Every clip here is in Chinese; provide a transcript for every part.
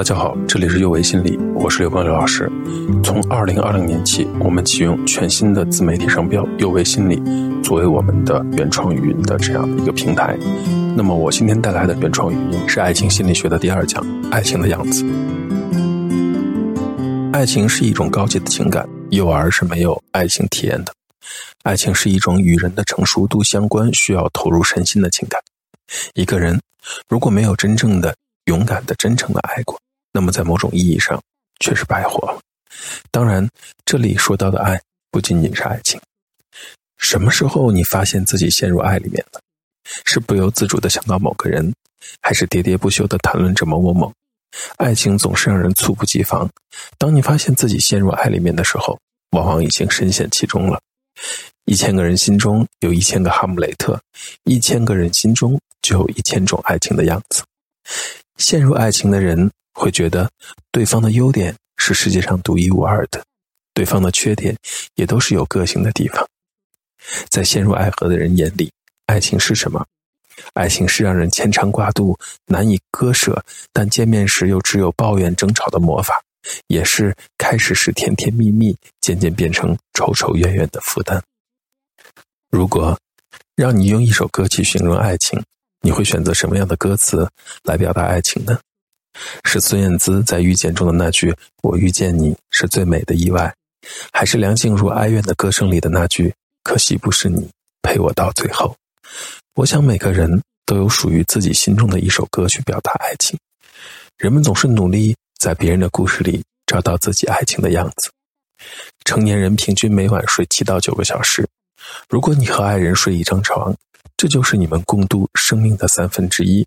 大家好，这里是幼为心理，我是刘光刘老师。从二零二零年起，我们启用全新的自媒体商标“幼为心理”作为我们的原创语音的这样一个平台。那么，我今天带来的原创语音是爱情心理学的第二讲——爱情的样子。爱情是一种高级的情感，幼儿是没有爱情体验的。爱情是一种与人的成熟度相关、需要投入身心的情感。一个人如果没有真正的、勇敢的、真诚的爱过，那么在某种意义上却是白活了。当然，这里说到的爱不仅仅是爱情。什么时候你发现自己陷入爱里面了？是不由自主的想到某个人，还是喋喋不休的谈论着某某某？爱情总是让人猝不及防。当你发现自己陷入爱里面的时候，往往已经深陷其中了。一千个人心中有一千个哈姆雷特，一千个人心中就有一千种爱情的样子。陷入爱情的人会觉得，对方的优点是世界上独一无二的，对方的缺点也都是有个性的地方。在陷入爱河的人眼里，爱情是什么？爱情是让人牵肠挂肚、难以割舍，但见面时又只有抱怨争吵的魔法。也是开始是甜甜蜜蜜，渐渐变成仇仇怨怨的负担。如果让你用一首歌去形容爱情，你会选择什么样的歌词来表达爱情呢？是孙燕姿在《遇见》中的那句“我遇见你是最美的意外”，还是梁静茹哀怨的歌声里的那句“可惜不是你陪我到最后”？我想每个人都有属于自己心中的一首歌去表达爱情。人们总是努力。在别人的故事里找到自己爱情的样子。成年人平均每晚睡七到九个小时。如果你和爱人睡一张床，这就是你们共度生命的三分之一。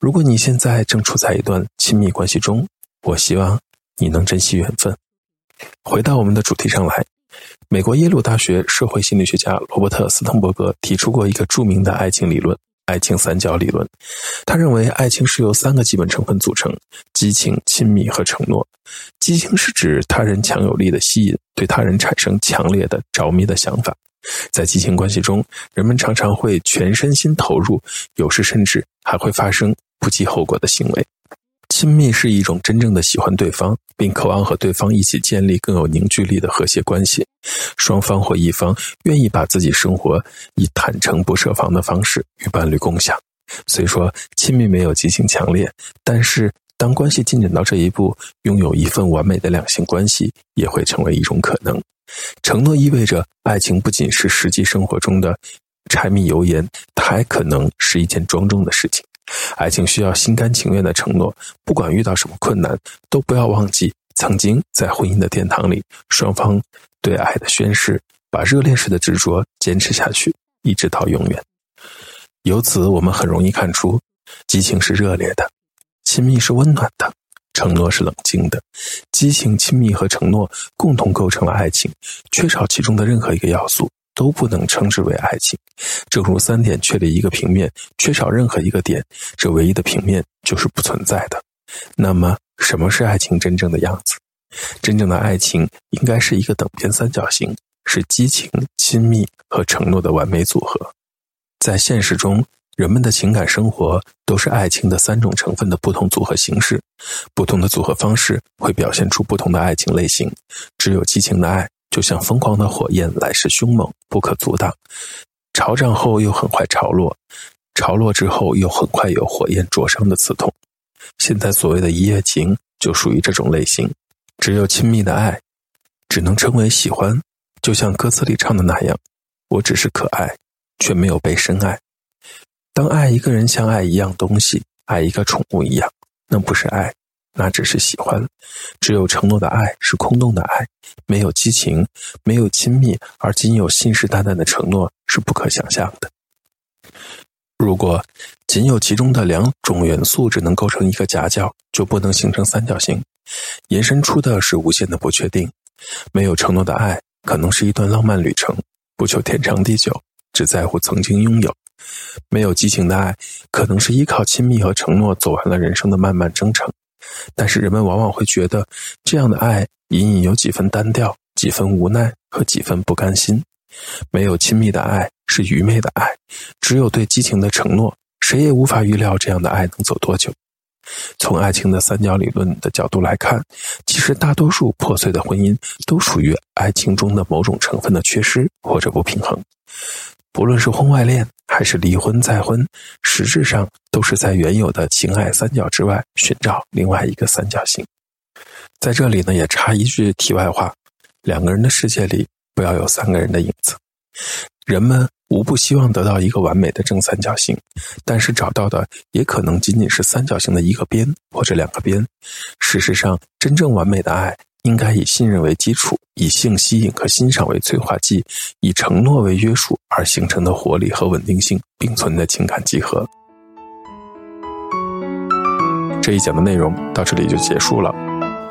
如果你现在正处在一段亲密关系中，我希望你能珍惜缘分。回到我们的主题上来，美国耶鲁大学社会心理学家罗伯特斯滕伯格提出过一个著名的爱情理论。爱情三角理论，他认为爱情是由三个基本成分组成：激情、亲密和承诺。激情是指他人强有力的吸引，对他人产生强烈的着迷的想法。在激情关系中，人们常常会全身心投入，有时甚至还会发生不计后果的行为。亲密是一种真正的喜欢对方，并渴望和对方一起建立更有凝聚力的和谐关系。双方或一方愿意把自己生活以坦诚不设防的方式与伴侣共享。虽说亲密没有激情强烈，但是当关系进展到这一步，拥有一份完美的两性关系也会成为一种可能。承诺意味着爱情不仅是实际生活中的柴米油盐，它还可能是一件庄重的事情。爱情需要心甘情愿的承诺，不管遇到什么困难，都不要忘记曾经在婚姻的殿堂里，双方对爱的宣誓，把热恋时的执着坚持下去，一直到永远。由此，我们很容易看出，激情是热烈的，亲密是温暖的，承诺是冷静的。激情、亲密和承诺共同构成了爱情，缺少其中的任何一个要素。都不能称之为爱情，正如三点确立一个平面，缺少任何一个点，这唯一的平面就是不存在的。那么，什么是爱情真正的样子？真正的爱情应该是一个等边三角形，是激情、亲密和承诺的完美组合。在现实中，人们的情感生活都是爱情的三种成分的不同组合形式，不同的组合方式会表现出不同的爱情类型。只有激情的爱。就像疯狂的火焰，来势凶猛，不可阻挡。潮涨后又很快潮落，潮落之后又很快有火焰灼伤的刺痛。现在所谓的一夜情就属于这种类型。只有亲密的爱，只能称为喜欢。就像歌词里唱的那样：“我只是可爱，却没有被深爱。”当爱一个人像爱一样东西，爱一个宠物一样，那不是爱。那只是喜欢，只有承诺的爱是空洞的爱，没有激情，没有亲密，而仅有信誓旦旦的承诺是不可想象的。如果仅有其中的两种元素只能构成一个夹角，就不能形成三角形，延伸出的是无限的不确定。没有承诺的爱可能是一段浪漫旅程，不求天长地久，只在乎曾经拥有；没有激情的爱可能是依靠亲密和承诺走完了人生的漫漫征程。但是人们往往会觉得，这样的爱隐隐有几分单调，几分无奈和几分不甘心。没有亲密的爱是愚昧的爱，只有对激情的承诺，谁也无法预料这样的爱能走多久。从爱情的三角理论的角度来看，其实大多数破碎的婚姻都属于爱情中的某种成分的缺失或者不平衡。不论是婚外恋还是离婚再婚，实质上都是在原有的情爱三角之外寻找另外一个三角形。在这里呢，也插一句题外话：两个人的世界里不要有三个人的影子。人们无不希望得到一个完美的正三角形，但是找到的也可能仅仅是三角形的一个边或者两个边。事实上，真正完美的爱应该以信任为基础，以性吸引和欣赏为催化剂，以承诺为约束而形成的活力和稳定性并存的情感集合。这一讲的内容到这里就结束了。